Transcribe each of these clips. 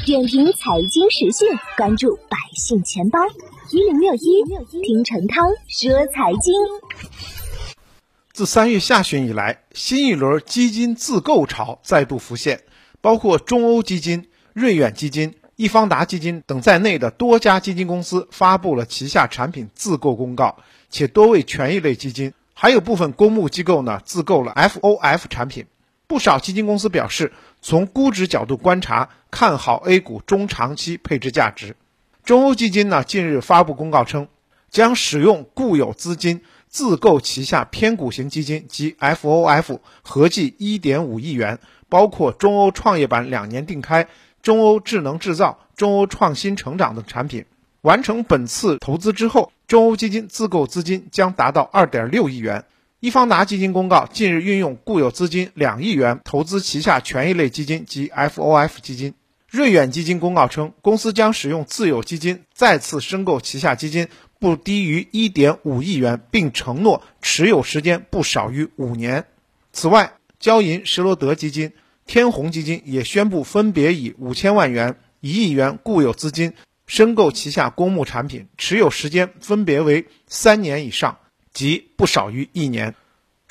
点评财经时讯，关注百姓钱包一零六一，听陈涛说财经。自三月下旬以来，新一轮基金自购潮再度浮现，包括中欧基金、瑞远基金、易方达基金等在内的多家基金公司发布了旗下产品自购公告，且多为权益类基金，还有部分公募机构呢自购了 FOF 产品。不少基金公司表示，从估值角度观察，看好 A 股中长期配置价值。中欧基金呢近日发布公告称，将使用固有资金自购旗下偏股型基金及 FOF 合计1.5亿元，包括中欧创业板两年定开、中欧智能制造、中欧创新成长等产品。完成本次投资之后，中欧基金自购资金将达到2.6亿元。易方达基金公告，近日运用固有资金两亿元投资旗下权益类基金及 FOF 基金。瑞远基金公告称，公司将使用自有基金再次申购旗下基金不低于1.5亿元，并承诺持有时间不少于五年。此外，交银施罗德基金、天弘基金也宣布分别以五千万元、一亿元固有资金申购旗下公募产品，持有时间分别为三年以上。即不少于一年。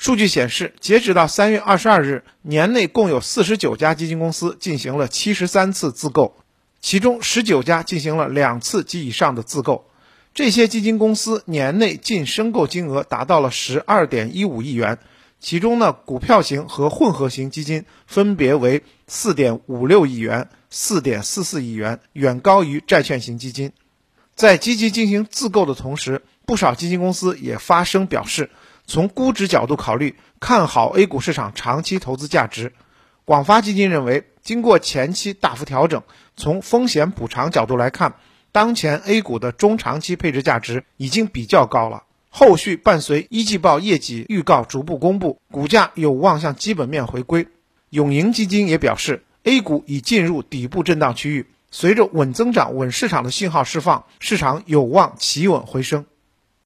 数据显示，截止到三月二十二日，年内共有四十九家基金公司进行了七十三次自购，其中十九家进行了两次及以上的自购。这些基金公司年内净申购金额达到了十二点一五亿元，其中呢，股票型和混合型基金分别为四点五六亿元、四点四四亿元，远高于债券型基金。在积极进行自购的同时，不少基金公司也发声表示，从估值角度考虑，看好 A 股市场长期投资价值。广发基金认为，经过前期大幅调整，从风险补偿角度来看，当前 A 股的中长期配置价值已经比较高了。后续伴随一季报业绩预告逐步公布，股价有望向基本面回归。永盈基金也表示，A 股已进入底部震荡区域。随着稳增长、稳市场的信号释放，市场有望企稳回升。